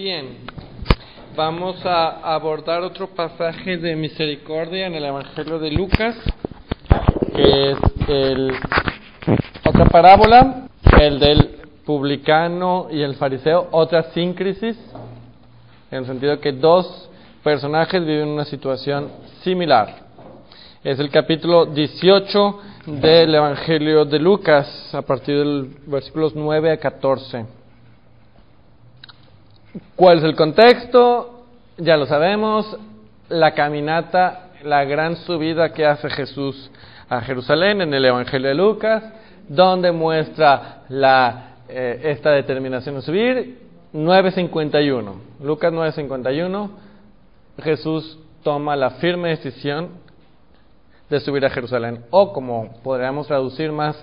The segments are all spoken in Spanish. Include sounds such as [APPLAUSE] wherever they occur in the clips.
Bien, vamos a abordar otro pasaje de misericordia en el Evangelio de Lucas, que es el, otra parábola, el del publicano y el fariseo, otra síncresis, en el sentido que dos personajes viven una situación similar. Es el capítulo 18 del Evangelio de Lucas, a partir del versículos 9 a 14. ¿Cuál es el contexto? Ya lo sabemos, la caminata, la gran subida que hace Jesús a Jerusalén en el Evangelio de Lucas, donde muestra la, eh, esta determinación de subir, 9.51. Lucas 9.51, Jesús toma la firme decisión de subir a Jerusalén, o como podríamos traducir más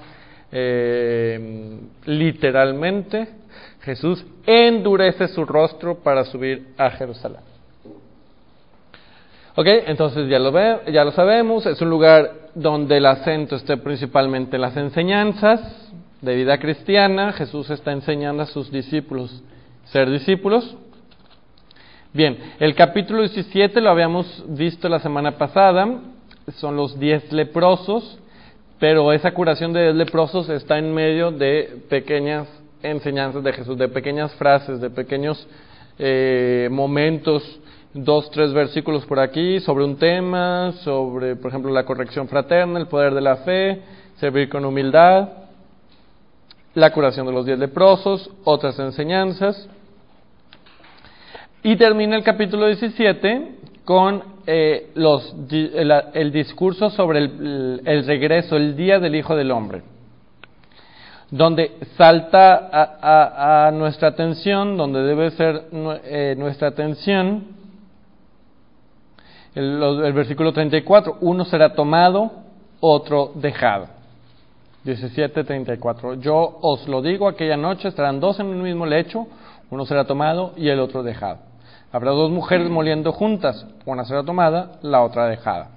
eh, literalmente, Jesús endurece su rostro para subir a Jerusalén. Ok, entonces ya lo, ve, ya lo sabemos, es un lugar donde el acento está principalmente en las enseñanzas de vida cristiana. Jesús está enseñando a sus discípulos ser discípulos. Bien, el capítulo 17 lo habíamos visto la semana pasada, son los diez leprosos, pero esa curación de diez leprosos está en medio de pequeñas enseñanzas de Jesús, de pequeñas frases, de pequeños eh, momentos, dos, tres versículos por aquí sobre un tema, sobre, por ejemplo, la corrección fraterna, el poder de la fe, servir con humildad, la curación de los diez leprosos, otras enseñanzas. Y termina el capítulo 17 con eh, los, el, discurso sobre el regreso, el día del Hijo del Hombre donde salta a, nuestra atención, donde debe ser eh, nuestra atención, el, versículo 34, uno será tomado, otro dejado. 17:34. Yo os lo digo, aquella noche estarán dos en el mismo lecho, uno será tomado y el otro dejado. Habrá dos mujeres moliendo juntas, una será tomada, la otra dejada.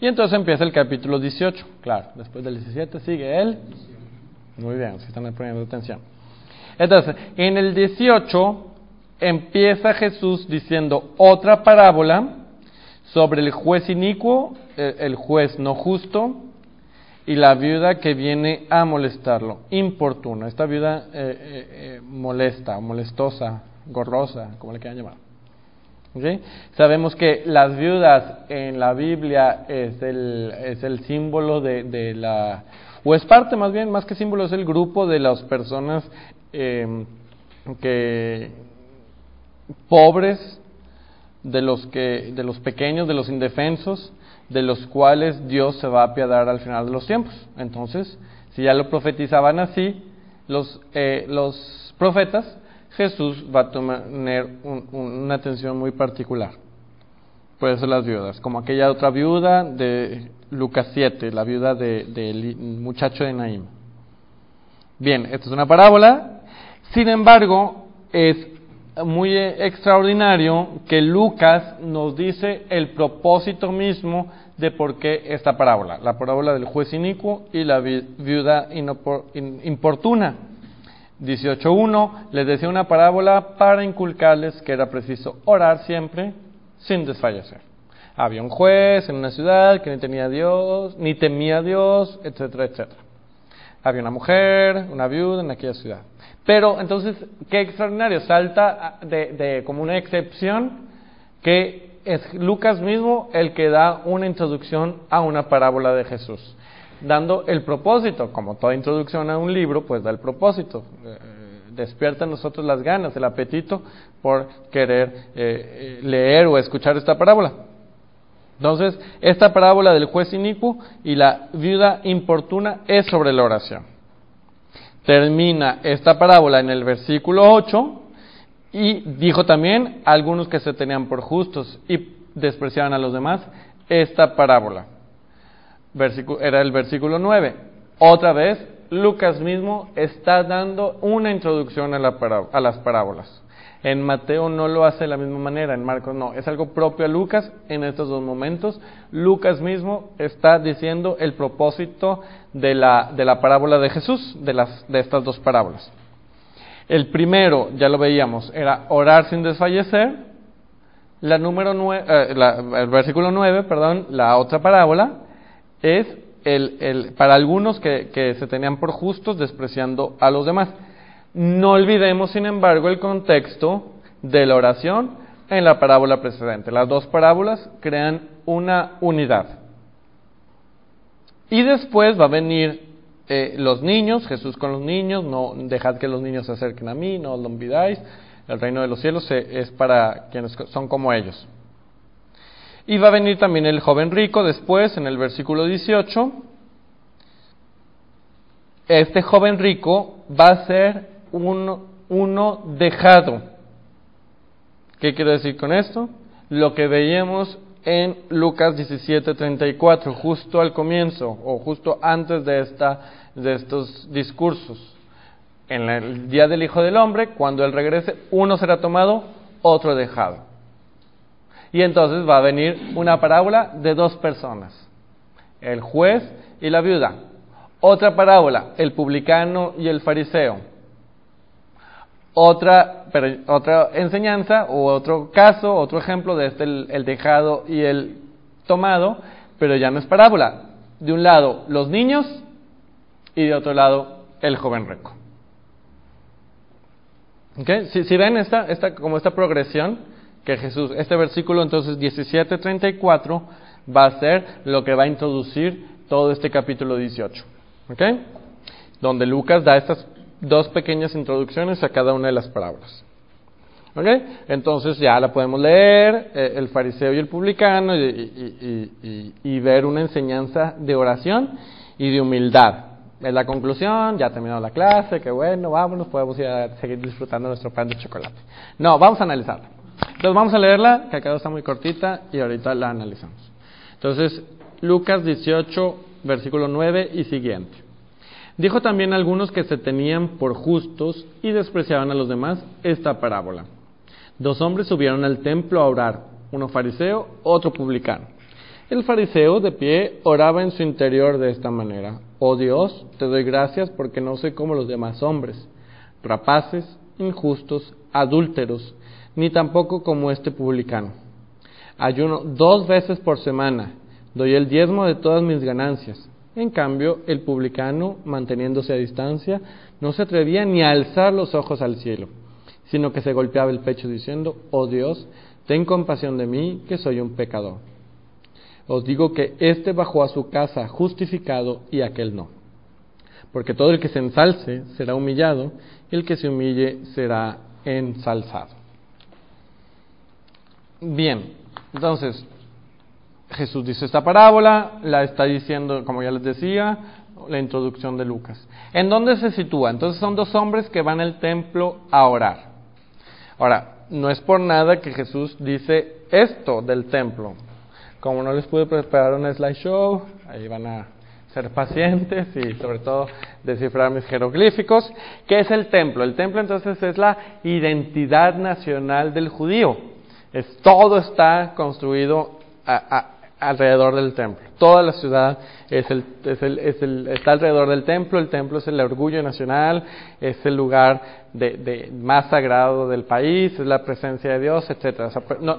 Y entonces empieza el capítulo 18. Claro, después del 17 sigue él. Muy bien, si están poniendo atención. Entonces, en el 18 empieza Jesús diciendo otra parábola sobre el juez inicuo, eh, el juez no justo y la viuda que viene a molestarlo, importuna. Esta viuda eh, eh, molesta, molestosa, gorrosa, como le quieran llamar. Sabemos que las viudas en la Biblia es el, es el símbolo de, la, o es parte más bien, más que símbolo, es el grupo de las personas eh, que pobres, de los, que, de los pequeños, de los indefensos, de los cuales Dios se va a apiadar al final de los tiempos. Entonces, si ya lo profetizaban así, los, eh, los profetas, Jesús va a tener una atención muy particular. Por eso las viudas, como aquella otra viuda de Lucas 7, la viuda del muchacho de Naim. Bien, esta es una parábola, sin embargo, es muy extraordinario que Lucas nos dice el propósito mismo de por qué esta parábola, la parábola del juez inicuo y la viuda importuna. 18.1 les decía una parábola para inculcarles que era preciso orar siempre sin desfallecer. Había un juez en una ciudad que ni tenía Dios, ni temía a Dios, etcétera, etcétera. Había una mujer, una viuda en aquella ciudad. Pero entonces, qué extraordinario, salta de, de como una excepción que es Lucas mismo el que da una introducción a una parábola de Jesús dando el propósito, como toda introducción a un libro, pues da el propósito, eh, despierta en nosotros las ganas, el apetito por querer eh, eh, leer o escuchar esta parábola. Entonces, esta parábola del juez inicuo y la viuda importuna es sobre la oración. Termina esta parábola en el versículo 8 y dijo también algunos que se tenían por justos y despreciaban a los demás esta parábola era el versículo 9. Otra vez, Lucas mismo está dando una introducción a, las parábolas. En Mateo no lo hace de la misma manera, en Marcos no. Es algo propio a Lucas en estos dos momentos. Lucas mismo está diciendo el propósito de la, de la parábola de Jesús, de, las, de estas dos parábolas. El primero, ya lo veíamos, era orar sin desfallecer. La número nueve, eh, el versículo 9, perdón, la otra parábola, es el, el, para algunos que, que se tenían por justos despreciando a los demás. No olvidemos, sin embargo, el contexto de la oración en la parábola precedente. Las dos parábolas crean una unidad. Y después va a venir eh, los niños, Jesús con los niños, no dejad que los niños se acerquen a mí, no os lo olvidáis, el reino de los cielos es para quienes son como ellos. Y va a venir también el joven rico después, en el versículo 18. Este joven rico va a ser uno, dejado. ¿Qué quiero decir con esto? Lo que veíamos en Lucas 17:34, justo al comienzo o justo antes de, esta, de estos discursos. En el día del Hijo del Hombre, cuando Él regrese, uno será tomado, otro dejado. Y entonces va a venir una parábola de dos personas, el juez y la viuda. Otra parábola, el publicano y el fariseo otra, otra enseñanza o otro caso, otro ejemplo de este, el, dejado y el tomado, pero ya no es parábola. De un lado los niños y de otro lado el joven rico. ¿Okay? Si, si, ven esta, esta, como esta progresión que Jesús, este versículo entonces 17:34 va a ser lo que va a introducir todo este capítulo 18. ¿Okay? Donde Lucas da estas dos pequeñas introducciones a cada una de las parábolas. ¿Ok? Entonces ya la podemos leer, eh, el fariseo y el publicano, y, ver una enseñanza de oración y de humildad. Es la conclusión, ya ha terminado la clase, que bueno, vámonos, podemos ir a seguir disfrutando nuestro pan de chocolate. No, vamos a analizarla. Entonces vamos a leerla, que acá está muy cortita, y ahorita la analizamos. Entonces, Lucas 18, versículo 9 y siguiente. Dijo también a algunos que se tenían por justos y despreciaban a los demás esta parábola. Dos hombres subieron al templo a orar, uno fariseo, otro publicano. El fariseo de pie oraba en su interior de esta manera, Oh Dios, te doy gracias porque no soy como los demás hombres, rapaces, injustos, adúlteros, ni tampoco como este publicano. Ayuno dos veces por semana, doy el diezmo de todas mis ganancias. En cambio, el publicano, manteniéndose a distancia, no se atrevía ni a alzar los ojos al cielo, sino que se golpeaba el pecho diciendo, Oh Dios, ten compasión de mí, que soy un pecador. Os digo que éste bajó a su casa justificado y aquel no. Porque todo el que se ensalce será humillado, y el que se humille será ensalzado. Bien, entonces, Jesús dice esta parábola, la está diciendo, como ya les decía, la introducción de Lucas. ¿En dónde se sitúa? Entonces son dos hombres que van al templo a orar. Ahora, no es por nada que Jesús dice esto del templo. Como no les pude preparar un slideshow, ahí van a ser pacientes y sobre todo descifrar mis jeroglíficos. ¿Qué es el templo? El templo entonces es la identidad nacional del judío. Es, todo está construido a, alrededor del templo. Toda la ciudad es el, es el, es el, está alrededor del templo, el templo es el orgullo nacional, es el lugar de, de más sagrado del país, es la presencia de Dios, etcétera. Pues, no,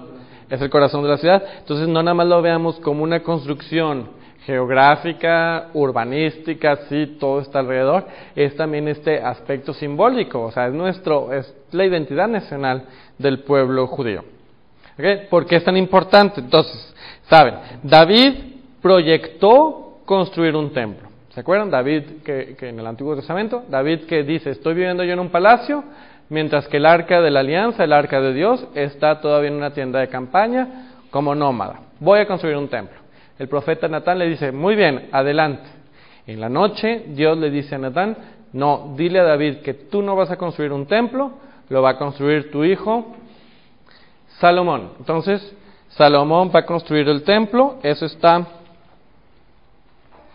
es el corazón de la ciudad. Entonces no nada más lo veamos como una construcción geográfica, urbanística, sí, todo está alrededor, es también este aspecto simbólico, o sea, es nuestro, es la identidad nacional del pueblo judío. ¿Okay? ¿Por qué es tan importante? Entonces, Saben, David proyectó construir un templo. ¿Se acuerdan? David, que, en el Antiguo Testamento, David que dice, estoy viviendo yo en un palacio, mientras que el arca de la alianza, el arca de Dios, está todavía en una tienda de campaña como nómada. Voy a construir un templo. El profeta Natán le dice, muy bien, adelante. En la noche Dios le dice a Natán, no, dile a David que tú no vas a construir un templo, lo va a construir tu hijo Salomón. Entonces, Salomón va a construir el templo, eso está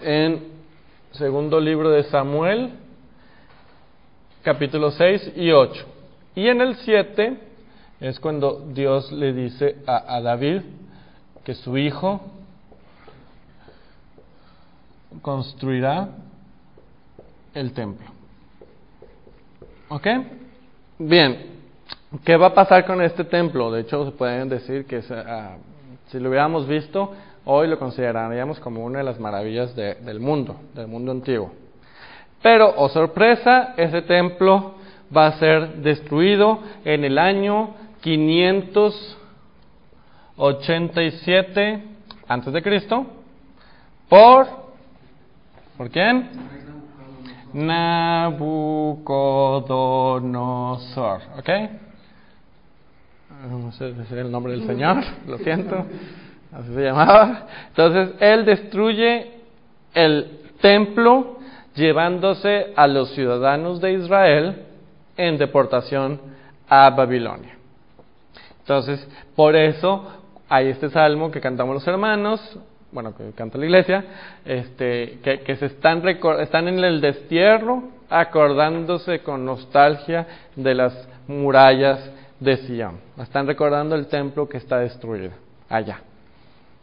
en segundo libro de Samuel, capítulo 6 y 8. Y en el 7 es cuando Dios le dice a, a David que su hijo construirá el templo. ¿Ok? Bien, ¿qué va a pasar con este templo? De hecho, se pueden decir que ah, si lo hubiéramos visto, hoy lo consideraríamos como una de las maravillas del mundo, del mundo antiguo. Pero, oh sorpresa, ese templo va a ser destruido en el año 587 antes de Cristo por ¿por quién? Nabucodonosor, ¿ok? No sé decir el nombre del Señor, [LAUGHS] lo siento, así se llamaba. Entonces, él destruye el templo llevándose a los ciudadanos de Israel en deportación a Babilonia. Entonces, por eso hay este salmo que cantamos los hermanos, bueno, que canta la iglesia, este, que, se están, están en el destierro acordándose con nostalgia de las murallas de Sion. Están recordando el templo que está destruido allá.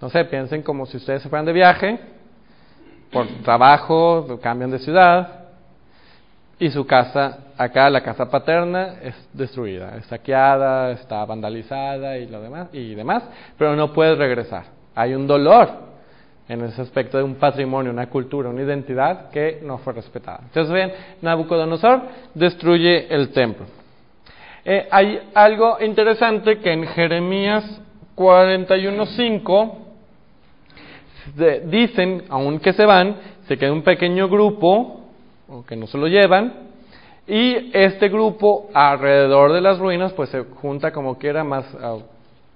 No sé, piensen como si ustedes se fueran de viaje, por trabajo, cambian de ciudad, y su casa, acá la casa paterna, es destruida, es saqueada, está vandalizada y lo demás, y demás, pero no puedes regresar. Hay un dolor en ese aspecto de un patrimonio, una cultura, una identidad que no fue respetada. Entonces, ven, Nabucodonosor destruye el templo. Eh, hay algo interesante que en Jeremías 41.5 dicen, aunque se van, se queda un pequeño grupo, que no se lo llevan, y este grupo alrededor de las ruinas, pues se junta como quiera, más ah,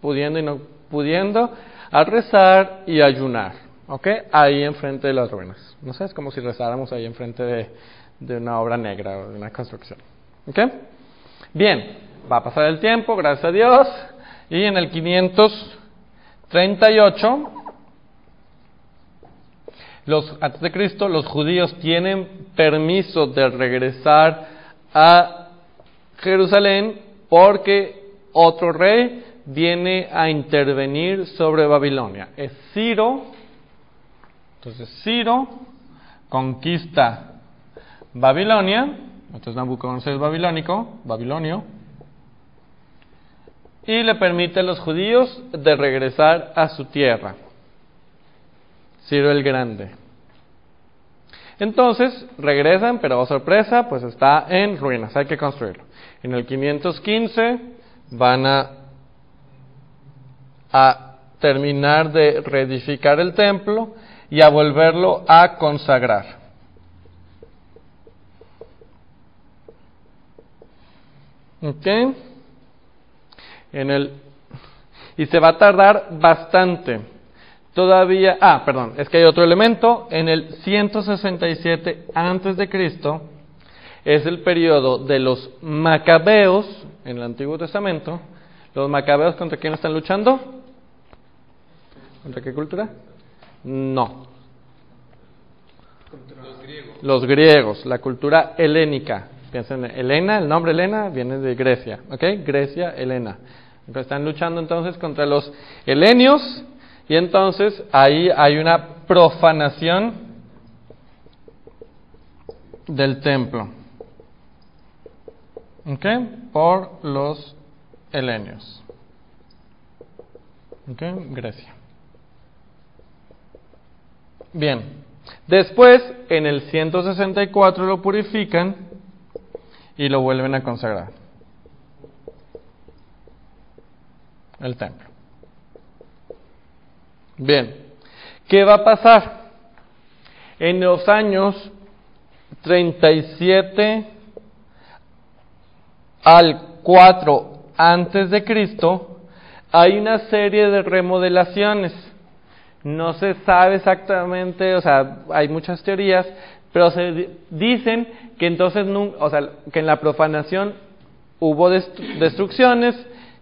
pudiendo y no pudiendo, a rezar y ayunar. ¿ok? Ahí enfrente de las ruinas. No sé, es como si rezáramos ahí enfrente de, de una obra negra o de una construcción. ¿Ok? Bien, va a pasar el tiempo, gracias a Dios, y en el 538, los, antes de Cristo, los judíos tienen permiso de regresar a Jerusalén porque otro rey viene a intervenir sobre Babilonia. Es Ciro. Entonces Ciro conquista Babilonia, entonces Nabucodonosor es babilónico, babilonio, y le permite a los judíos de regresar a su tierra. Ciro el Grande. Entonces regresan, pero oh sorpresa, pues está en ruinas, hay que construirlo. En el 515 van a, a terminar de reedificar el templo y a volverlo a consagrar. ¿Ok? En el, y se va a tardar bastante. Todavía, ah, perdón, es que hay otro elemento. En el 167 antes de Cristo es el periodo de los macabeos en el Antiguo Testamento. Los macabeos contra quién están luchando? ¿Contra qué cultura? No. Los griegos. Los griegos, la cultura helénica. Piensen en Helena, el nombre Helena viene de Grecia, ¿ok? Grecia, Helena. Están luchando entonces contra los helenios y entonces ahí hay una profanación del templo, ¿ok? Por los helenios, ¿ok? Grecia. Bien, después en el 164 lo purifican y lo vuelven a consagrar. El templo. Bien, ¿qué va a pasar? En los años 37 al 4 antes de Cristo hay una serie de remodelaciones no se sabe exactamente, o sea, hay muchas teorías, pero se dicen que entonces, o sea, que en la profanación hubo destrucciones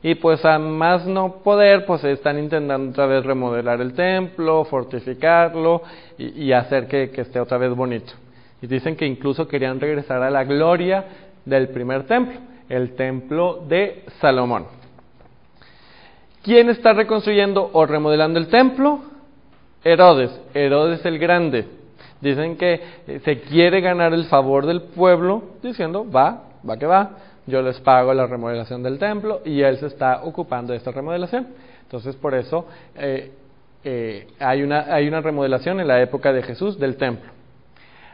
y pues a más no poder, pues están intentando otra vez remodelar el templo, fortificarlo y, hacer que, que esté otra vez bonito. Y dicen que incluso querían regresar a la gloria del primer templo, el templo de Salomón. ¿Quién está reconstruyendo o remodelando el templo? Herodes, Herodes el Grande. Dicen que eh, se quiere ganar el favor del pueblo diciendo, va, va que va, yo les pago la remodelación del templo y él se está ocupando de esta remodelación. Entonces, por eso eh, eh, hay, una, hay una remodelación en la época de Jesús del templo.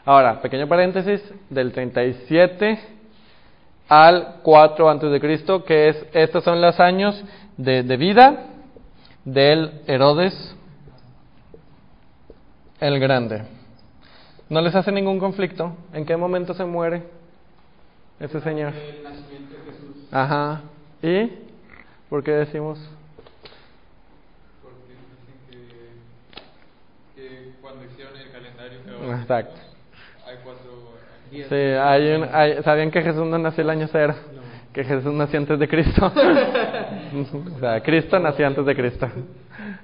Ahora, pequeño paréntesis, del 37 al 4 antes de Cristo, que es, estos son los años de, de vida del Herodes el Grande. ¿No les hace ningún conflicto? ¿En qué momento se muere ese señor? El nacimiento de Jesús. Ajá. ¿Y por qué decimos? Porque dicen que, que cuando hicieron el calendario que Exacto. hay cuatro días. Sí, hay un, hay- ¿sabían que Jesús no nació el año cero? Que Jesús nació antes de Cristo. [LAUGHS] o sea, Cristo nació antes de Cristo.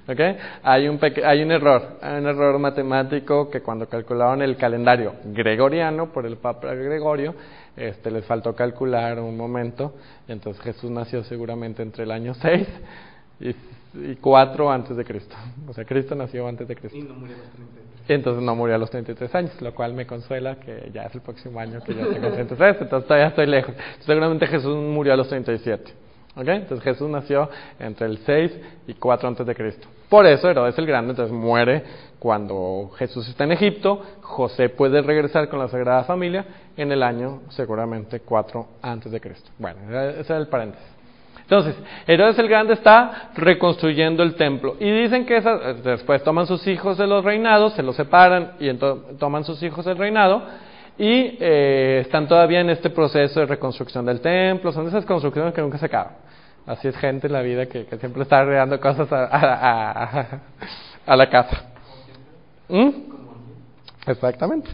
¿Ok? Hay un, peque- hay un error, hay un error matemático que cuando calcularon el calendario gregoriano por el Papa Gregorio, este, les faltó calcular un momento. Entonces Jesús nació seguramente entre el año 6 y, y 4 antes de Cristo. O sea, Cristo nació antes de Cristo. Y no murió a los 33. Entonces no murió a los 33 años, lo cual me consuela que ya es el próximo año que ya tengo 33, entonces todavía estoy lejos. Seguramente Jesús murió a los 37. Entonces Jesús nació entre el 6 y 4 antes de Cristo. Por eso Herodes el Grande entonces muere cuando Jesús está en Egipto, José puede regresar con la Sagrada Familia en el año seguramente 4 antes de Cristo. Bueno, ese es el paréntesis. Entonces, Herodes el Grande está reconstruyendo el templo. Y dicen que después toman sus hijos de los reinados, se los separan y ento- toman sus hijos del reinado. Y eh, están todavía en este proceso de reconstrucción del templo. Son esas construcciones que nunca se acaban. Así es gente en la vida que, siempre está agregando cosas a, a- a- a la casa. ¿Mm? Exactamente.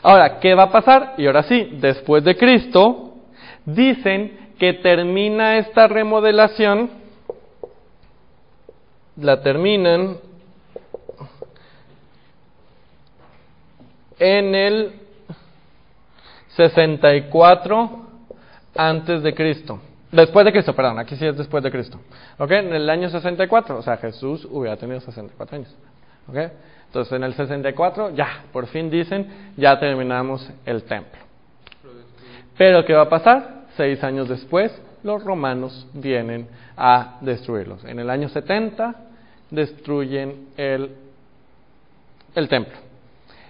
Ahora, ¿qué va a pasar? Y ahora sí, después de Cristo, dicen que termina esta remodelación, la terminan en el 64 antes de Cristo. Después de Cristo, perdón, aquí sí es después de Cristo. ¿Ok? En el año 64, o sea, Jesús hubiera tenido 64 años. ¿Ok? Entonces, en el 64, ya, por fin dicen, ya terminamos el templo. Pero, ¿qué va a pasar? Seis años después, los romanos vienen a destruirlos. En el año 70, destruyen el, el templo.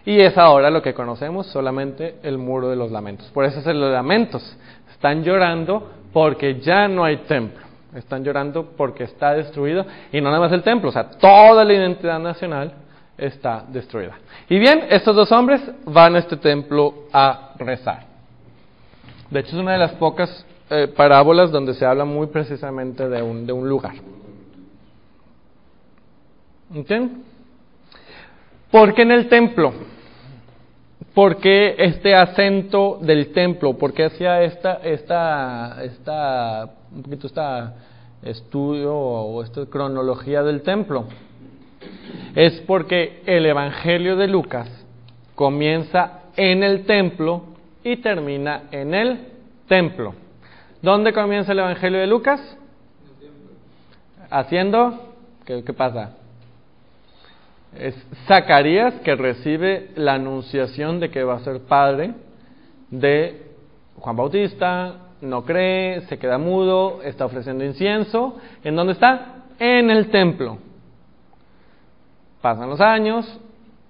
Y es ahora lo que conocemos solamente el muro de los lamentos. Por eso es el de lamentos. Están llorando porque ya no hay templo. Están llorando porque está destruido. Y no nada más el templo, o sea, toda la identidad nacional está destruida. Y bien, estos dos hombres van a este templo a rezar. De hecho, es una de las pocas eh, parábolas donde se habla muy precisamente de un, de un lugar. ¿Entienden? ¿Por qué en el templo? ¿Por qué este acento del templo? ¿Por qué hacía esta, esta, esta, un poquito esta estudio o esta cronología del templo? Es porque el Evangelio de Lucas comienza en el templo y termina en el templo. ¿Dónde comienza el Evangelio de Lucas? Haciendo, ¿qué, qué pasa? Es Zacarías que recibe la anunciación de que va a ser padre de Juan Bautista, no cree, se queda mudo, está ofreciendo incienso. ¿En dónde está? En el templo. Pasan los años,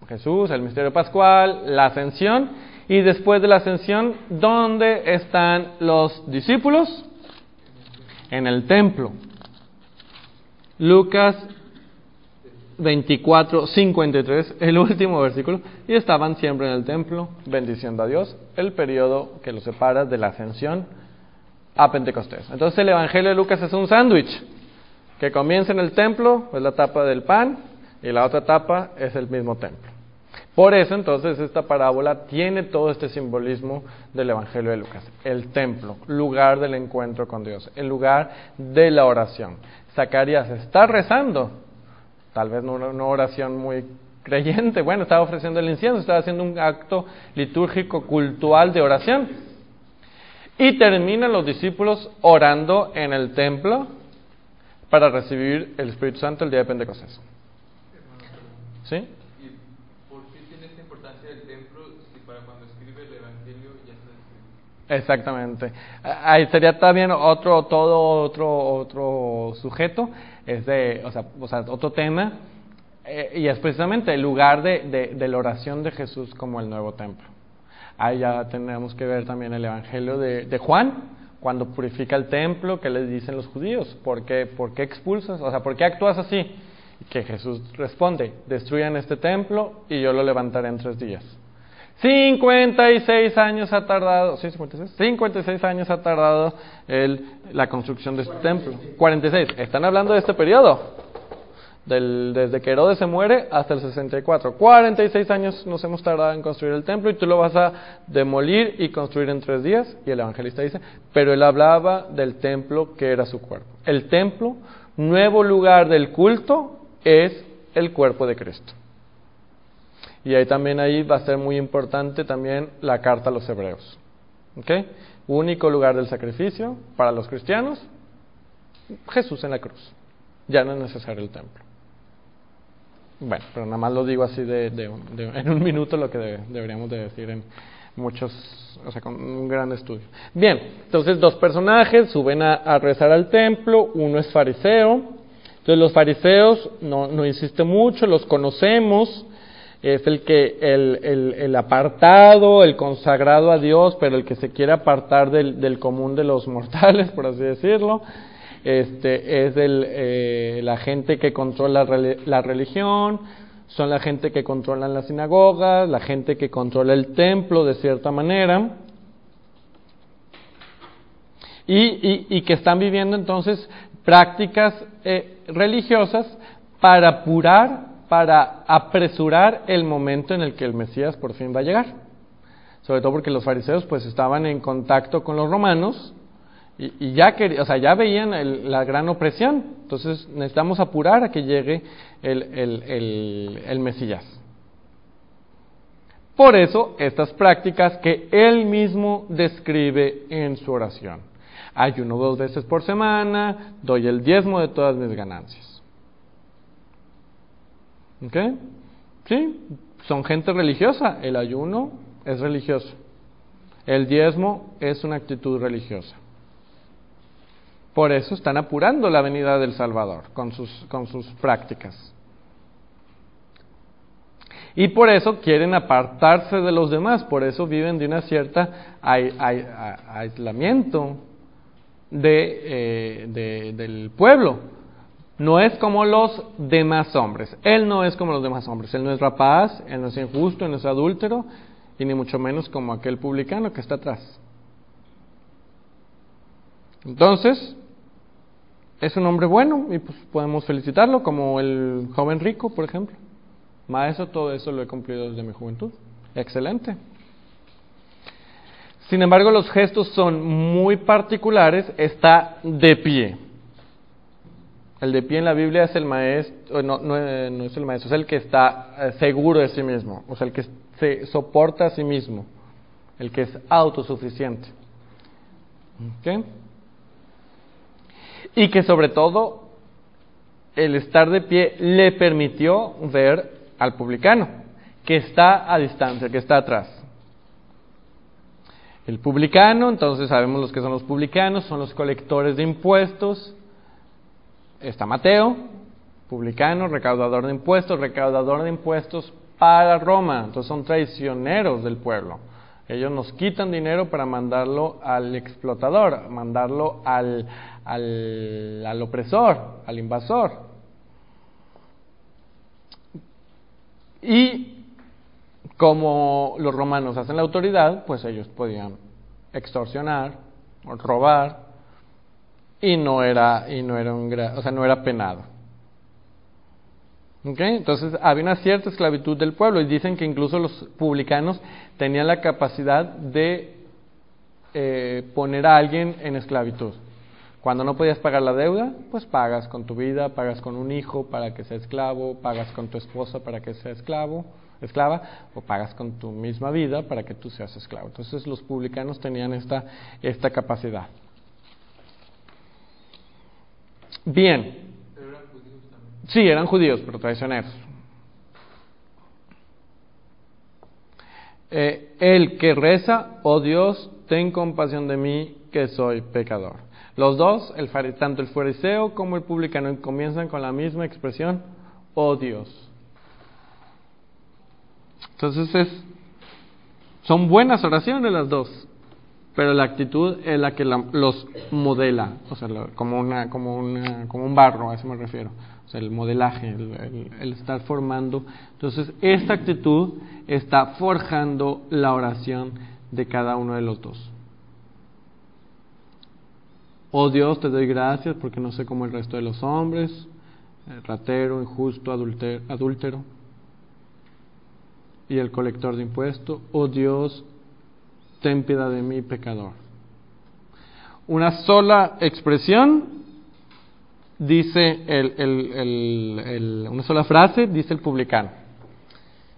Jesús, el misterio pascual, la ascensión, y después de la ascensión, ¿dónde están los discípulos? En el templo. Lucas 24, 53, el último versículo, y estaban siempre en el templo, bendiciendo a Dios, el periodo que los separa de la ascensión a Pentecostés. Entonces el Evangelio de Lucas es un sándwich, que comienza en el templo, es la tapa del pan, y la otra tapa es el mismo templo. Por eso entonces esta parábola tiene todo este simbolismo del Evangelio de Lucas. El templo, lugar del encuentro con Dios, el lugar de la oración. Zacarías está rezando, tal vez no una, una oración muy creyente, bueno, estaba ofreciendo el incienso, estaba haciendo un acto litúrgico cultural de oración. Y terminan los discípulos orando en el templo para recibir el Espíritu Santo el día de Pentecostés. ¿Sí? Exactamente. Ahí sería también otro, todo otro, otro sujeto, es de, o sea, o sea otro tema, eh, y es precisamente el lugar de, de, de, la oración de Jesús como el nuevo templo. Ahí ya tenemos que ver también el Evangelio de, de Juan, cuando purifica el templo, ¿qué les dicen los judíos? ¿Por qué, ¿Por qué expulsas? O sea, ¿por qué actúas así? Que Jesús responde, destruyan este templo y yo lo levantaré en tres días. 56 años ha tardado, ¿sí, 56? 56 años ha tardado el, la construcción de este templo. 46. Están hablando de este periodo, del, desde que Herodes se muere hasta el 64. 46 años nos hemos tardado en construir el templo y tú lo vas a demolir y construir en tres días. Y el evangelista dice, pero él hablaba del templo que era su cuerpo. El templo, nuevo lugar del culto, es el cuerpo de Cristo. Y ahí también ahí va a ser muy importante también la carta a los hebreos. ¿Ok? Único lugar del sacrificio para los cristianos, Jesús en la cruz. Ya no es necesario el templo. Bueno, pero nada más lo digo así de, [LAUGHS] en un minuto lo que deberíamos de decir en muchos, o sea, con un gran estudio. Bien, entonces dos personajes suben a, a rezar al templo, uno es fariseo, entonces los fariseos, no, no insiste mucho, los conocemos, es el que el, el, apartado, el consagrado a Dios, pero el que se quiere apartar del, del común de los [LAUGHS] mortales, por así decirlo. Este es el, eh, la gente que controla la religión, son la gente que controla las sinagogas, la gente que controla el templo de cierta manera. Y, y, y que están viviendo entonces prácticas eh, religiosas para apurar para apresurar el momento en el que el Mesías por fin va a llegar. Sobre todo porque los fariseos pues estaban en contacto con los romanos y, ya, o sea, ya veían la gran opresión. Entonces necesitamos apurar a que llegue el, el, el Mesías. Por eso estas prácticas que él mismo describe en su oración. Ayuno dos veces por semana, doy el diezmo de todas mis ganancias. ¿Ok? Sí, son gente religiosa. El ayuno es religioso. El diezmo es una actitud religiosa. Por eso están apurando la venida del Salvador con sus, con sus prácticas. Y por eso quieren apartarse de los demás, por eso viven de una cierta aislamiento de, eh, de, del pueblo no es como los demás hombres. Él no es como los demás hombres. Él no es rapaz, él no es injusto, él no es adúltero, y ni mucho menos como aquel publicano que está atrás. Entonces, es un hombre bueno y pues podemos felicitarlo, como el joven rico, por ejemplo. Maestro, todo eso lo he cumplido desde mi juventud. Excelente. Sin embargo, los gestos son muy particulares. Está de pie. El de pie en la Biblia es el maestro, no, no, es el maestro, es el que está eh, seguro de sí mismo, o sea, el que se soporta a sí mismo, el que es autosuficiente. ¿Okay? Y que sobre todo el estar de pie le permitió ver al publicano, que está a distancia, que está atrás. El publicano, entonces sabemos los que son los publicanos, son los colectores de impuestos, está Mateo, publicano, recaudador de impuestos, recaudador de impuestos para Roma. Entonces son traicioneros del pueblo. Ellos nos quitan dinero para mandarlo al explotador, mandarlo al, al, al opresor, al invasor. Y como los romanos hacen la autoridad, pues ellos podían extorsionar, robar, y no era, y no era, un, o sea, no era penado. Entonces había una cierta esclavitud del pueblo y dicen que incluso los publicanos tenían la capacidad de eh, poner a alguien en esclavitud. Cuando no podías pagar la deuda, pues pagas con tu vida, pagas con un hijo para que sea esclavo, pagas con tu esposa para que sea esclavo, esclava, o pagas con tu misma vida para que tú seas esclavo. Entonces los publicanos tenían esta, esta capacidad. Bien. Sí, eran judíos, pero traicioneros. Eh, el que reza, oh Dios, ten compasión de mí, que soy pecador. Los dos, el, tanto el fariseo como el publicano, comienzan con la misma expresión, oh Dios. Entonces es, son buenas oraciones las dos, pero la actitud es la que los modela, o sea, como, una, como, una, como un barro, a eso me refiero el modelaje, el, estar formando. Entonces, esta actitud está forjando la oración de cada uno de los dos. Oh Dios, te doy gracias porque no sé como el resto de los hombres, el ratero, injusto, adúltero y el colector de impuestos. Oh Dios, ten de mí, pecador. Una sola expresión dice el, una sola frase, dice el publicano.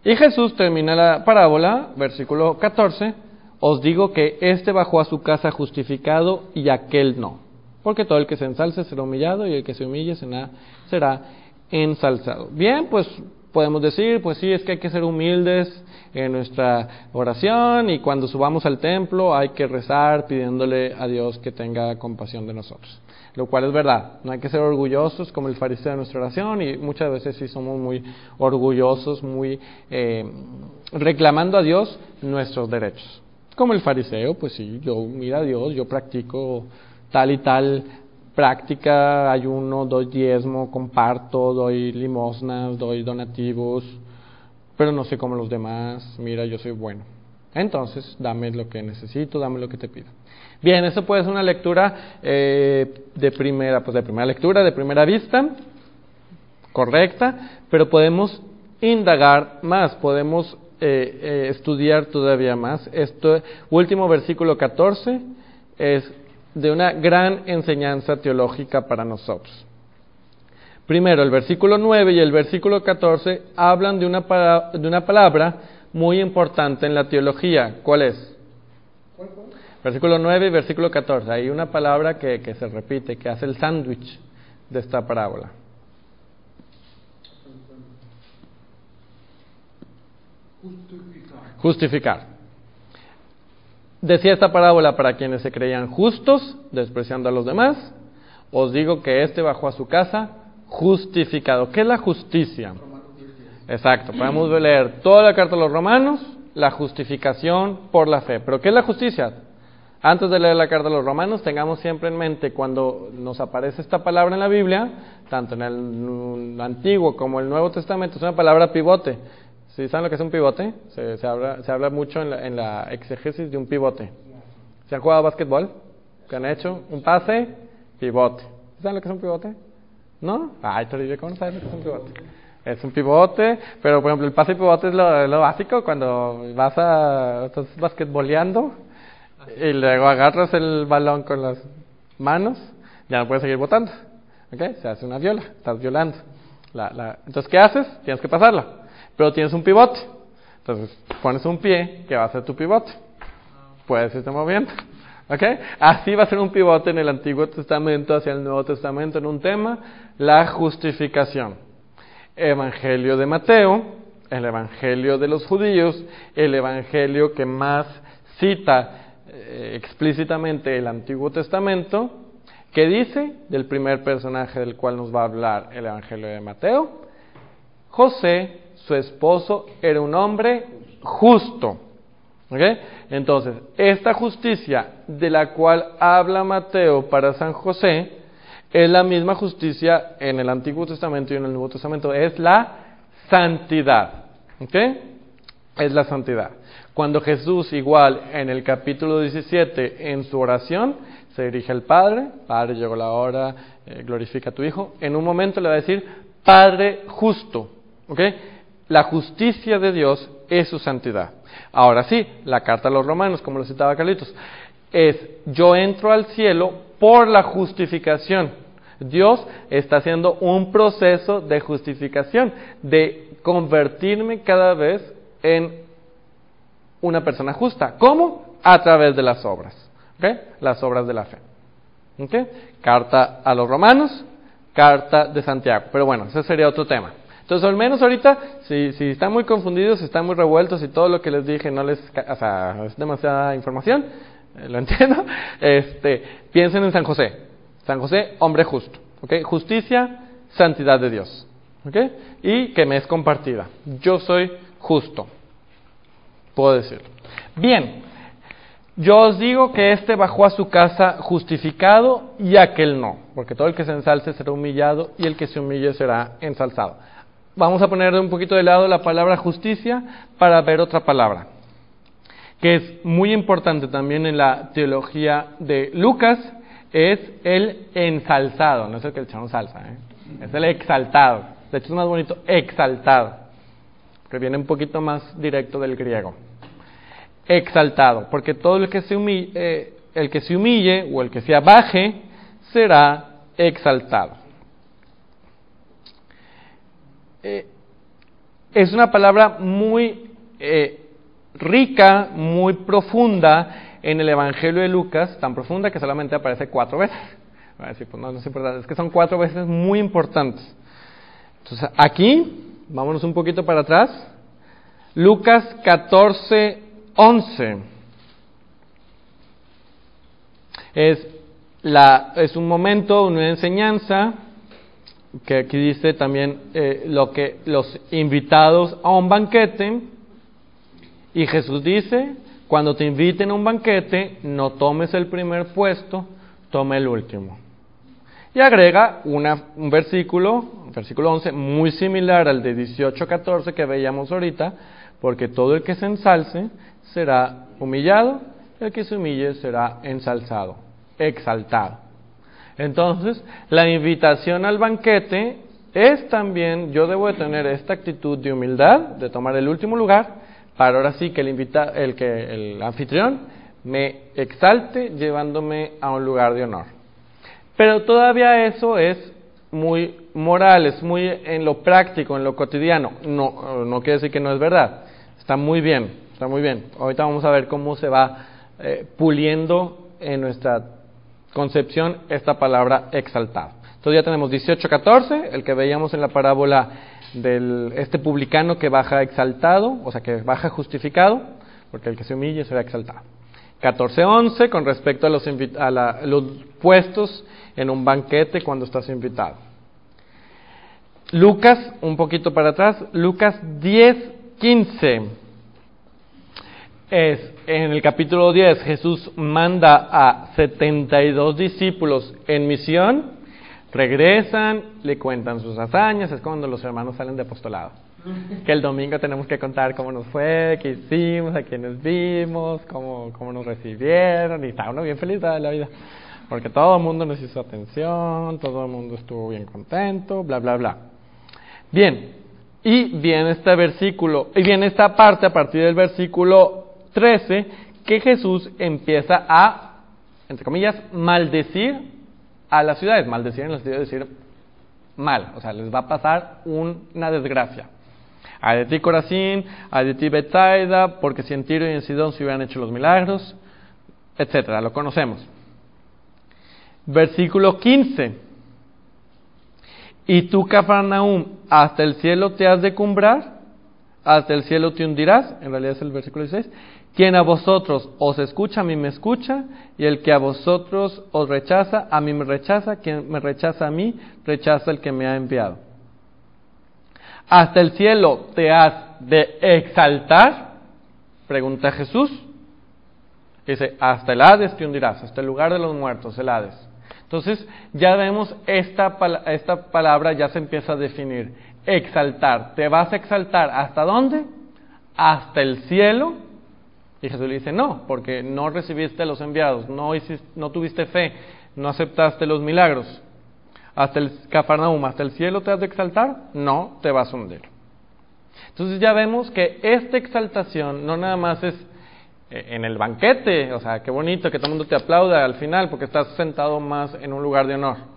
Y Jesús termina la parábola, versículo 14, os digo que éste bajó a su casa justificado y aquel no. Porque todo el que se ensalce será humillado y el que se humille será ensalzado. Bien, pues podemos decir, pues sí, es que hay que ser humildes en nuestra oración y cuando subamos al templo hay que rezar pidiéndole a Dios que tenga compasión de nosotros lo cual es verdad. No hay que ser orgullosos como el fariseo de nuestra oración y muchas veces sí somos muy orgullosos, muy eh, reclamando a Dios nuestros derechos. Como el fariseo, pues sí, yo mira a Dios, yo practico tal y tal práctica, ayuno, doy diezmo, comparto, doy limosnas, doy donativos, pero no sé como los demás, mira, yo soy bueno. Entonces, dame lo que necesito, dame lo que te pido. Bien, eso puede ser una lectura eh, de primera, pues de primera lectura, de primera vista, correcta, pero podemos indagar más, podemos eh, eh, estudiar todavía más. Este último versículo 14 es de una gran enseñanza teológica para nosotros. Primero, el versículo 9 y el versículo 14 hablan de una, de una palabra muy importante en la teología. ¿Cuál es? Versículo 9 y versículo 14. Hay una palabra que, que se repite, que hace el sándwich de esta parábola. Justificar. Justificar. Decía esta parábola para quienes se creían justos, despreciando a los demás. Os digo que éste bajó a su casa justificado. ¿Qué es la justicia? Exacto. Podemos leer toda la carta de los romanos, la justificación por la fe. ¿Pero qué es la justicia? Antes de leer la carta de los romanos, tengamos siempre en mente cuando nos aparece esta palabra en la Biblia, tanto en el Antiguo como el Nuevo Testamento, es una palabra pivote. ¿Sí saben lo que es un pivote? Se, habla, se habla, mucho en la, en la, exegesis de un pivote. ¿Se han jugado básquetbol? ¿Qué han hecho? Un pase, pivote. ¿Saben lo que es un pivote? ¿No? Ay, te ¿cómo sabes lo que es un pivote? Es un pivote, pero por ejemplo el pase y pivote es lo, básico cuando vas a, estás basquetboleando y luego agarras el balón con las manos, ya no puedes seguir votando. ¿Ok? Se hace una viola, estás violando. La, la, entonces, ¿qué haces? Tienes que pasarla. Pero tienes un pivote. Entonces, pones un pie que va a ser tu pivote. Puedes irte moviendo. ¿Ok? Así va a ser un pivote en el Antiguo Testamento hacia el Nuevo Testamento en un tema, la justificación. Evangelio de Mateo, el Evangelio de los judíos, el Evangelio que más cita eh, explícitamente el Antiguo Testamento, que dice del primer personaje del cual nos va a hablar el Evangelio de Mateo, José, su esposo, era un hombre justo. Entonces, esta justicia de la cual habla Mateo para San José es la misma justicia en el Antiguo Testamento y en el Nuevo Testamento, es la santidad. Es la santidad. Cuando Jesús, igual en el capítulo 17, en su oración, se dirige al Padre, Padre, llegó la hora, eh, glorifica a tu Hijo, en un momento le va a decir, Padre justo. ¿Ok? La justicia de Dios es su santidad. Ahora sí, la carta a los romanos, como lo citaba Carlitos, es yo entro al cielo por la justificación. Dios está haciendo un proceso de justificación, de convertirme cada vez en una persona justa. ¿Cómo? A través de las obras. ¿okay? Las obras de la fe. ¿okay? Carta a los romanos, carta de Santiago. Pero bueno, ese sería otro tema. Entonces, al menos ahorita, si, si están muy confundidos, si están muy revueltos y todo lo que les dije no les, o sea, es demasiada información, eh, lo [LAUGHS] entiendo, este, piensen en San José. San José, hombre justo. Justicia, santidad de Dios, ¿ok? Y que me es compartida. Yo soy justo, puedo decirlo. Bien, yo os digo que éste bajó a su casa justificado y aquel no, porque todo el que se ensalce será humillado y el que se humille será ensalzado. Vamos a poner un poquito de lado la palabra justicia para ver otra palabra, que es muy importante también en la teología de Lucas, es el ensalzado, no es el que le salsa, ¿eh? es el exaltado. De hecho es más bonito, exaltado, que viene un poquito más directo del griego. Exaltado, porque todo el que se humille, eh, el que se humille o el que se abaje será exaltado. Eh, es una palabra muy eh, rica, muy profunda en el Evangelio de Lucas, tan profunda que solamente aparece cuatro veces. pues es que son cuatro veces muy importantes. Entonces, aquí, vámonos un poquito para atrás, Lucas 14, 11. Es, la, es un momento, una enseñanza que aquí dice también eh, lo que los invitados a un banquete y Jesús dice cuando te inviten a un banquete no tomes el primer puesto tome el último y agrega una, un versículo versículo 11 muy similar al de 18-14 que veíamos ahorita porque todo el que se ensalce será humillado el que se humille será ensalzado exaltado entonces, la invitación al banquete es también, yo debo de tener esta actitud de humildad, de tomar el último lugar, para ahora sí que el, invita, el, que el anfitrión me exalte llevándome a un lugar de honor. Pero todavía eso es muy moral, es muy en lo práctico, en lo cotidiano. No, no quiere decir que no es verdad. Está muy bien, está muy bien. Ahorita vamos a ver cómo se va eh, puliendo en nuestra concepción esta palabra exaltado. Entonces ya tenemos 18-14, el que veíamos en la parábola de este publicano que baja exaltado, o sea que baja justificado, porque el que se humille será exaltado. 14-11 con respecto a los, los puestos en un banquete cuando estás invitado. Lucas, un poquito para atrás, Lucas 10-15 es en el capítulo 10 Jesús manda a 72 discípulos en misión, regresan, le cuentan sus hazañas, es cuando los hermanos salen de apostolado. [LAUGHS] Que el domingo tenemos que contar cómo nos fue, qué hicimos, a quiénes vimos, cómo, cómo nos recibieron, y está uno bien feliz de la vida. Porque todo el mundo nos hizo atención, todo el mundo estuvo bien contento, bla, bla, bla. Bien, y viene este versículo, y viene esta parte a partir del versículo 13 que Jesús empieza a, entre comillas, maldecir a las ciudades. Maldecir en el sentido de decir mal, o sea, les va a pasar una desgracia. A de ti Corazín, a de ti Bethsaida, porque si en Tiro y en Sidón se hubieran hecho los milagros, etcétera, lo conocemos. Versículo 15. Y tú, Cafarnaum, hasta el cielo te has de cumbrar, hasta el cielo te hundirás, en realidad es el versículo 16, quien a vosotros os escucha, a mí me escucha, y el que a vosotros os rechaza, a mí me rechaza, quien me rechaza a mí, rechaza el que me ha enviado. ¿Hasta el cielo te has de exaltar? Pregunta Jesús. Dice, hasta el Hades te hundirás, hasta el lugar de los muertos, el Hades. Entonces, ya vemos esta, esta palabra, ya se empieza a definir. Exaltar. ¿Te vas a exaltar hasta dónde? Hasta el cielo y Jesús le dice, no, porque no recibiste los enviados, no, hiciste, no tuviste fe, no aceptaste los milagros. Hasta el Cafarnaum, hasta el cielo te has de exaltar, no te vas a hundir. Entonces ya vemos que esta exaltación no nada más es eh, en el banquete, o sea, qué bonito que todo el mundo te aplauda al final porque estás sentado más en un lugar de honor.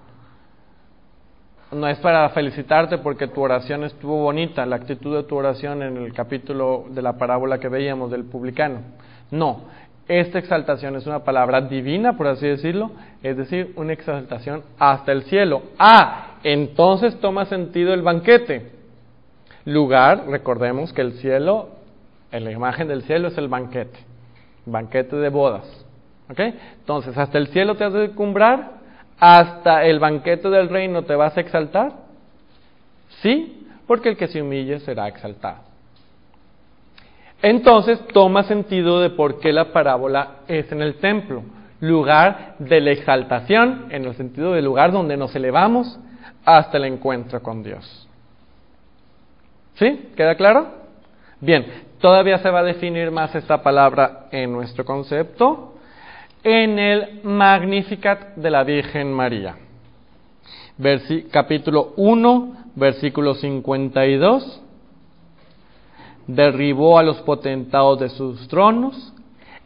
No es para felicitarte porque tu oración estuvo bonita, la actitud de tu oración en el capítulo de la parábola que veíamos del publicano. No, esta exaltación es una palabra divina, por así decirlo, es decir, una exaltación hasta el cielo. Ah, entonces toma sentido el banquete. Lugar, recordemos que el cielo, en la imagen del cielo es el banquete, banquete de bodas. ¿Ok? Entonces, hasta el cielo te has de cumbrar, hasta el banquete del reino te vas a exaltar. Sí, porque el que se humille será exaltado. Entonces toma sentido de por qué la parábola es en el templo, lugar de la exaltación, en el sentido de lugar donde nos elevamos hasta el encuentro con Dios. ¿Sí? ¿Queda claro? Bien, todavía se va a definir más esta palabra en nuestro concepto en el Magnificat de la Virgen María. capítulo 1, versículo 52 derribó a los potentados de sus tronos,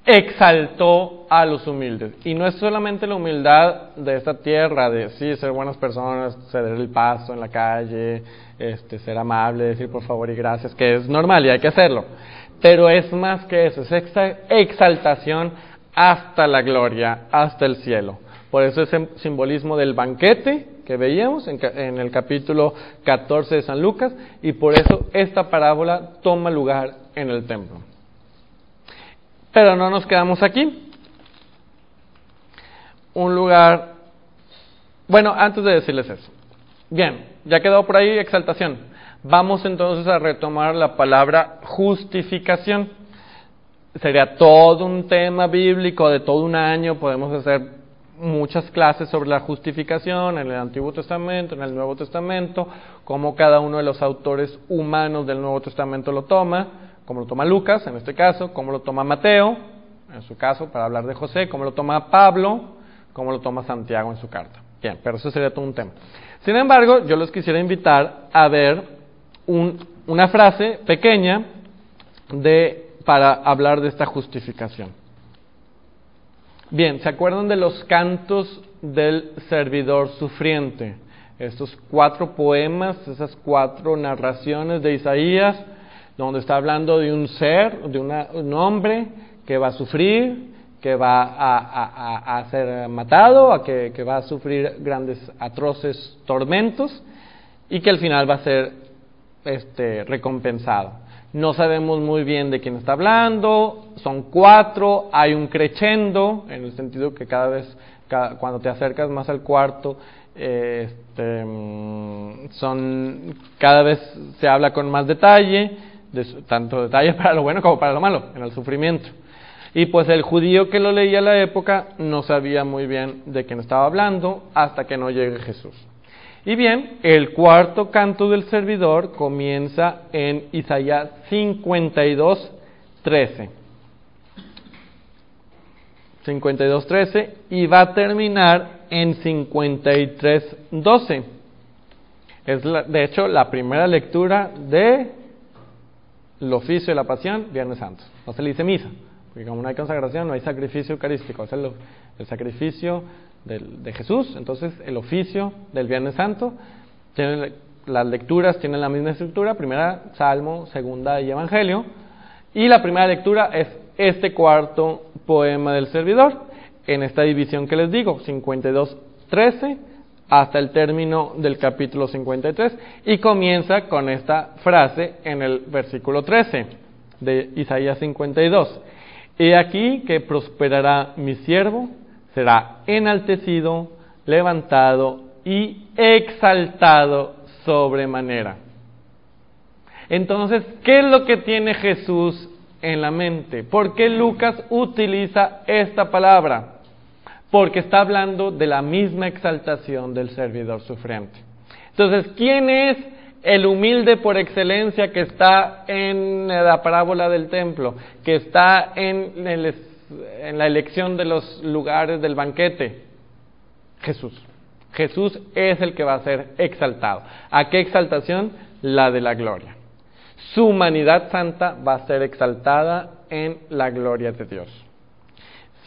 exaltó a los humildes. Y no es solamente la humildad de esta tierra, de sí, ser buenas personas, ceder el paso en la calle, este, ser amable, decir por favor y gracias, que es normal y hay que hacerlo. Pero es más que eso, es exaltación hasta la gloria, hasta el cielo. Por eso ese simbolismo del banquete que veíamos en, el capítulo 14 de San Lucas y por eso esta parábola toma lugar en el templo. Pero no nos quedamos aquí. Un lugar... Bueno, antes de decirles eso. Bien, ya quedó por ahí exaltación. Vamos entonces a retomar la palabra justificación. Sería todo un tema bíblico de todo un año, podemos hacer muchas clases sobre la justificación en el Antiguo Testamento, en el Nuevo Testamento, cómo cada uno de los autores humanos del Nuevo Testamento lo toma, cómo lo toma Lucas en este caso, cómo lo toma Mateo, en su caso, para hablar de José, cómo lo toma Pablo, cómo lo toma Santiago en su carta. Bien, pero eso sería todo un tema. Sin embargo, yo los quisiera invitar a ver una frase pequeña de, para hablar de esta justificación. Bien, ¿se acuerdan de los cantos del servidor sufriente? Estos cuatro poemas, esas cuatro narraciones de Isaías, donde está hablando de un ser, de un hombre que va a sufrir, que va a, ser matado, a que, que va a sufrir grandes, atroces tormentos y que al final va a ser este, recompensado. No sabemos muy bien de quién está hablando, son cuatro, hay un crescendo, en el sentido que cada vez, cuando te acercas más al cuarto, este, mm, son, cada vez se habla con más detalle, tanto detalle [LAUGHS] para lo bueno como para lo malo, en el sufrimiento. Y pues el judío que lo leía a la época no sabía muy bien de quién estaba hablando hasta que no llegue Jesús. Y bien, el cuarto canto del servidor comienza en Isaías 52, 13. 52, 13 y va a terminar en 53, 12. Es de hecho la primera lectura de el oficio de la pasión, Viernes Santo. No se le dice misa, porque como no hay consagración, no hay sacrificio eucarístico, es el, el sacrificio de Jesús. Entonces, el oficio del Viernes Santo, tiene, las lecturas tienen la misma estructura, primera Salmo, segunda y Evangelio, y la primera lectura es este cuarto poema del servidor, en esta división que les digo, 52, 13, hasta el término del capítulo 53, y comienza con esta frase en el versículo 13 de Isaías 52. He aquí que prosperará mi siervo, será enaltecido, levantado y exaltado sobremanera. Entonces, ¿qué es lo que tiene Jesús en la mente? ¿Por qué Lucas utiliza esta palabra? Porque está hablando de la misma exaltación del servidor sufriente. Entonces, ¿quién es el humilde por excelencia que está en la parábola del templo, que está en el en la elección de los lugares del banquete? Jesús. Jesús es el que va a ser exaltado. ¿A qué exaltación? La de la gloria. Su humanidad santa va a ser exaltada en la gloria de Dios.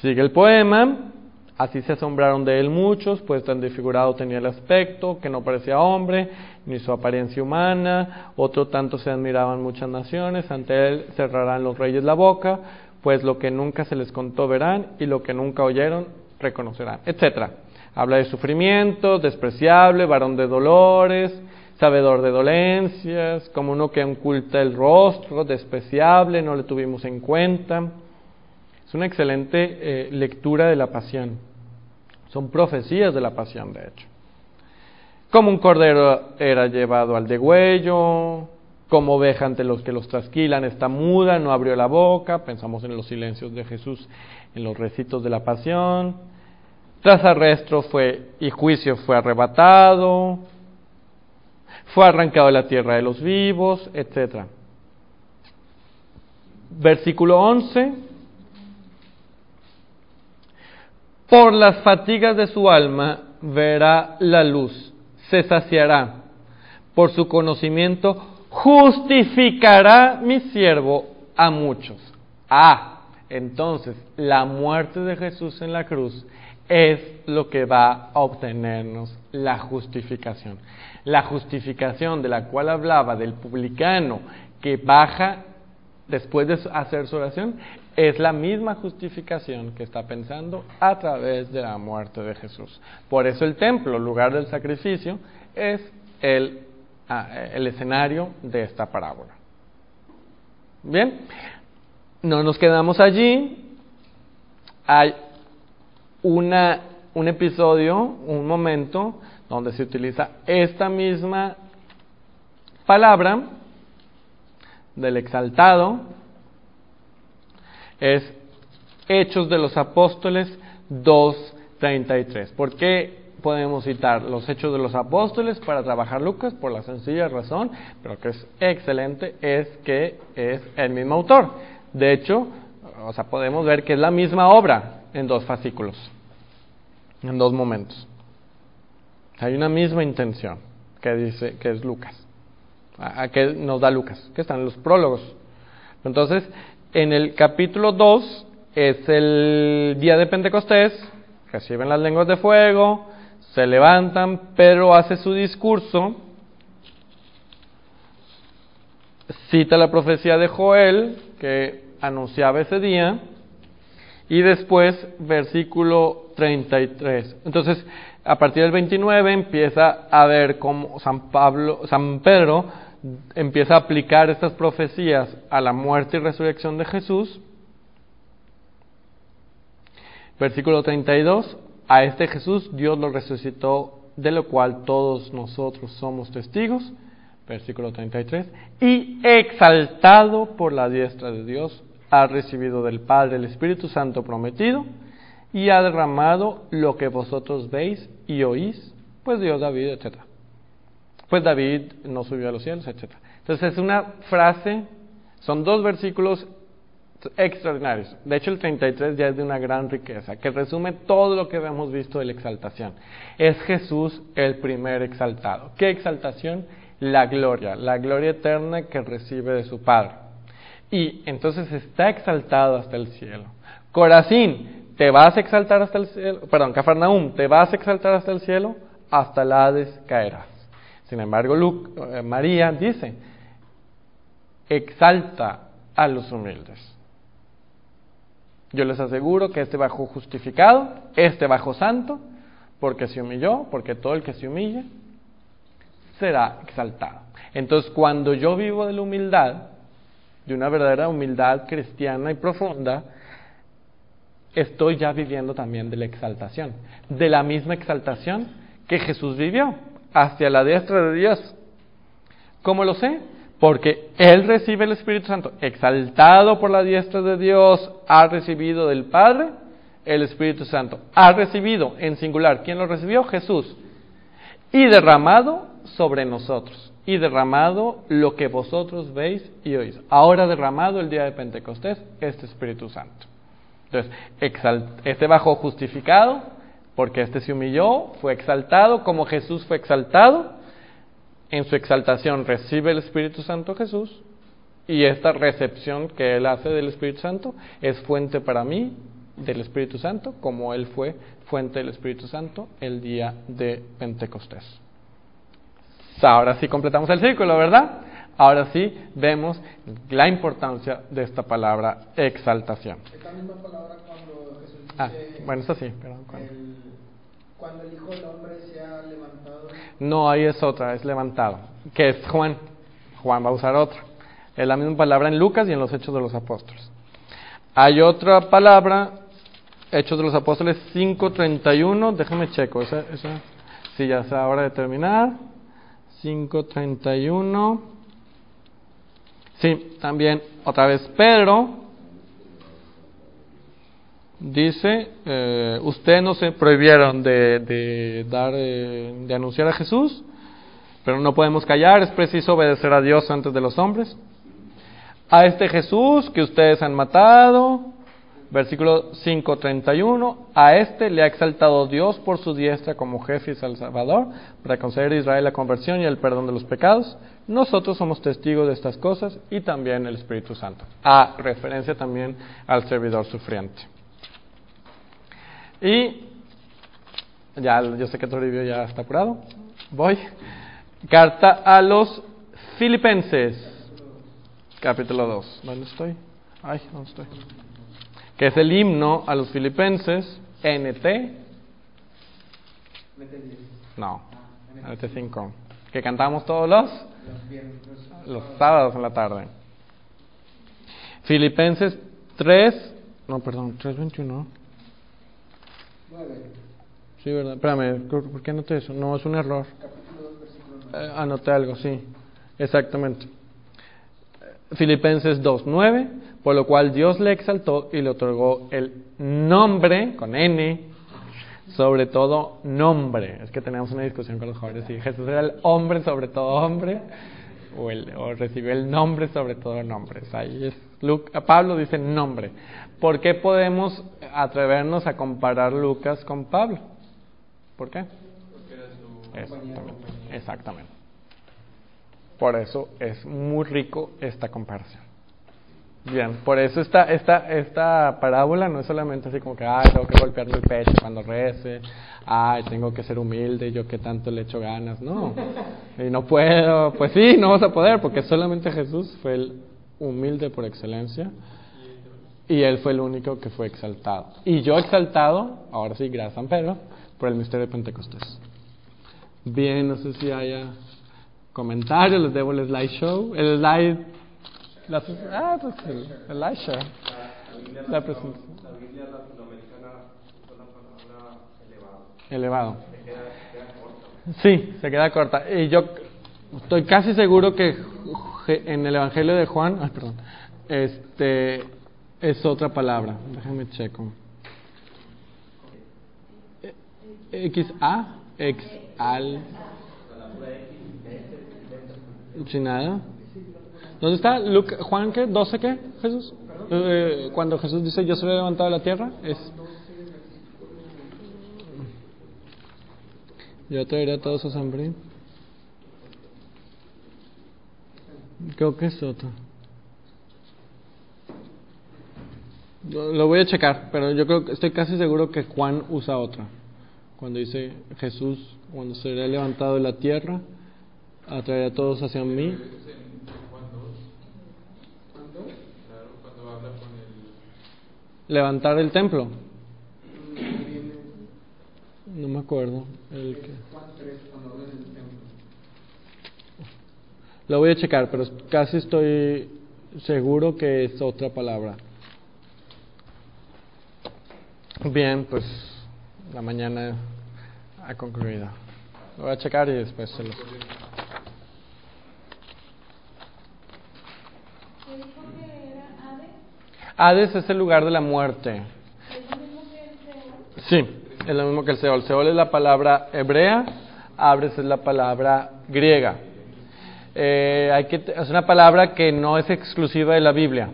Sigue el poema. Así se asombraron de él muchos, pues tan desfigurado tenía el aspecto, que no parecía hombre, ni su apariencia humana. Otro tanto se admiraban muchas naciones, ante él cerrarán los reyes la boca, pues lo que nunca se les contó verán y lo que nunca oyeron reconocerán, etcétera. Habla de sufrimiento, despreciable, varón de dolores, sabedor de dolencias, como uno que oculta el rostro, despreciable, no le tuvimos en cuenta. Es una excelente eh, lectura de la pasión. Son profecías de la pasión, de hecho. Como un cordero era llevado al degüello, como oveja ante los que los trasquilan, está muda, no abrió la boca. Pensamos en los silencios de Jesús en los recitos de la pasión. Tras arresto fue y juicio fue arrebatado, fue arrancado de la tierra de los vivos, etc. Versículo 11. Por las fatigas de su alma verá la luz, se saciará. Por su conocimiento justificará mi siervo a muchos. Ah, entonces la muerte de Jesús en la cruz es lo que va a obtenernos la justificación. La justificación de la cual hablaba del publicano que baja después de hacer su oración es la misma justificación que está pensando a través de la muerte de Jesús. Por eso el templo, lugar del sacrificio, es el, el escenario de esta parábola. Bien, no nos quedamos allí. Hay una, un episodio, un momento, donde se utiliza esta misma palabra del exaltado, es Hechos de los Apóstoles 2.33. ¿Por qué podemos citar los Hechos de los Apóstoles para trabajar Lucas? Por la sencilla razón, pero que es excelente, es que es el mismo autor. De hecho, o sea, podemos ver que es la misma obra en dos fascículos, en dos momentos. Hay una misma intención que dice que es Lucas, a, que nos da Lucas, que están los prólogos. Entonces, en el capítulo 2 es el día de Pentecostés, reciben las lenguas de fuego, se levantan, Pedro hace su discurso, cita la profecía de Joel, que anunciaba ese día, y después versículo 33. Entonces, a partir del 29 empieza a ver cómo San Pablo, San Pedro empieza a aplicar estas profecías a la muerte y resurrección de Jesús. Versículo 32, a este Jesús Dios lo resucitó, de lo cual todos nosotros somos testigos. Versículo 33, y exaltado por la diestra de Dios, ha recibido del Padre el Espíritu Santo prometido y ha derramado lo que vosotros veis y oís, pues Dios David, etc. Pues David no subió a los cielos, etc. Entonces es una frase, son dos versículos extraordinarios. De hecho, el 33 ya es de una gran riqueza, que resume todo lo que hemos visto de la exaltación. Es Jesús el primer exaltado. ¿Qué exaltación? La gloria, la gloria eterna que recibe de su Padre y entonces está exaltado hasta el cielo. Corazín, te vas a exaltar hasta el cielo, perdón, Cafarnaum, te vas a exaltar hasta el cielo, hasta el Hades caerás. Sin embargo, eh, María dice, exalta a los humildes. Yo les aseguro que este bajo justificado, este bajo santo, porque se humilló, porque todo el que se humille será exaltado. Entonces, cuando yo vivo de la humildad, de una verdadera humildad cristiana y profunda, estoy ya viviendo también de la exaltación, de la misma exaltación que Jesús vivió hacia la diestra de Dios. ¿Cómo lo sé? Porque Él recibe el Espíritu Santo, exaltado por la diestra de Dios, ha recibido del Padre el Espíritu Santo. Ha recibido en singular. ¿Quién lo recibió? Jesús. Y derramado sobre nosotros y derramado lo que vosotros veis y oís. Ahora derramado el día de Pentecostés este Espíritu Santo. Entonces, este bajó justificado porque este se humilló, fue exaltado como Jesús fue exaltado. En su exaltación recibe el Espíritu Santo Jesús y esta recepción que él hace del Espíritu Santo es fuente para mí del Espíritu Santo como él fue fuente del Espíritu Santo el día de Pentecostés. Ahora sí completamos el círculo, ¿verdad? Ahora sí vemos la importancia de esta palabra exaltación. Esta misma palabra cuando Jesús dice, ah, bueno, eso sí, perdón. Cuando el Hijo del Hombre levantado. No, ahí es otra, es levantado. que es Juan. Juan va a usar otra. Es la misma palabra en Lucas y en los Hechos de los Apóstoles. Hay otra palabra, Hechos de los Apóstoles 5.31, déjame checo, esa, esa, sí, ya es hora de terminar. 5.31. Sí, también otra vez Pedro dice, eh, ustedes no se prohibieron de, de dar, eh, de anunciar a Jesús, pero no podemos callar, es preciso obedecer a Dios antes de los hombres. A este Jesús que ustedes han matado, versículo 5.31, a este le ha exaltado Dios por su diestra como jefe y salvador, para conceder a Israel la conversión y el perdón de los pecados. Nosotros somos testigos de estas cosas y también el Espíritu Santo. A referencia también al servidor sufriente. Y ya, yo sé que Toribio ya está apurado. Voy. Carta a los Filipenses, capítulo 2. ¿Dónde estoy? Ay, ¿dónde estoy? Que es el himno a los Filipenses, NT. No, NT 5. Que cantamos todos los los sábados en la tarde. Filipenses 3, no, perdón, 3.21. Sí, ¿verdad? Espérame, ¿por qué anoté eso? No, es un error. Eh, anoté algo, sí. Exactamente. Filipenses 2.9, por lo cual Dios le exaltó y le otorgó el nombre, con N, sobre todo nombre. Es que tenemos una discusión con los jóvenes si Jesús era el hombre sobre todo hombre o, el, o recibió el nombre sobre todo nombres. Ahí es Luke, Pablo dice nombre. ¿Por qué podemos atrevernos a comparar Lucas con Pablo? ¿Por qué? Exactamente. Exactamente. Por eso es muy rico esta comparación. Bien, por eso esta, esta, esta parábola no es solamente así como que, ay, tengo que golpearme el pecho cuando rece, ay, tengo que ser humilde, yo que tanto le echo ganas, no. Y no puedo, pues sí, no vas a poder, porque solamente Jesús fue el humilde por excelencia y él fue el único que fue exaltado. Y yo exaltado, ahora sí, gracias a San Pedro, por el misterio de Pentecostés. Bien, no sé si haya comentarios, les debo el slideshow, el slide, la, ah, pues el, el slideshow, la presentación. Elevado. Sí, se queda corta. Y yo estoy casi seguro que en el Evangelio de Juan, ay, perdón, este es otra palabra. Déjame checo. X A X al sin nada. ¿Dónde está Luke, Juan qué? 12 qué? Jesús. Eh, cuando Jesús dice yo soy levantado de la tierra es yo traeré a todos a hambre. Creo que es otro. Lo voy a checar, pero yo creo que estoy casi seguro que Juan usa otra. Cuando dice Jesús, cuando será levantado de la tierra, atraerá a todos hacia mí. Levantar el templo. No me acuerdo. El que... Lo voy a checar, pero casi estoy seguro que es otra palabra. Bien, pues la mañana ha concluido. Lo voy a checar y después se lo. Hades es el lugar de la muerte. Sí, es lo mismo que el Seol. Seol es la palabra hebrea, Hades es la palabra griega. Eh, hay que, es una palabra que no es exclusiva de la Biblia.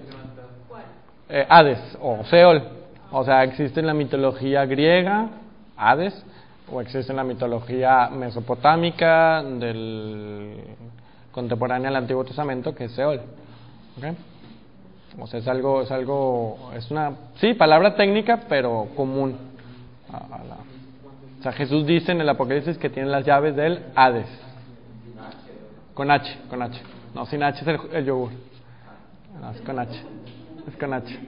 Eh, Hades o Seol. O sea, existe en la mitología griega, Hades, o existe en la mitología mesopotámica del contemporánea del Antiguo Testamento, que es Seol. ¿Okay? O sea, es algo, es algo, es una, sí, palabra técnica, pero común. o sea, Jesús dice en el Apocalipsis que tiene las llaves del Hades. Con H, con H. No, sin H es el, yogur. Es con H. Es con H.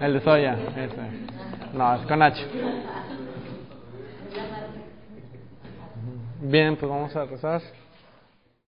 El de soya. Ese. No, es con H. Bien, pues vamos a rezar.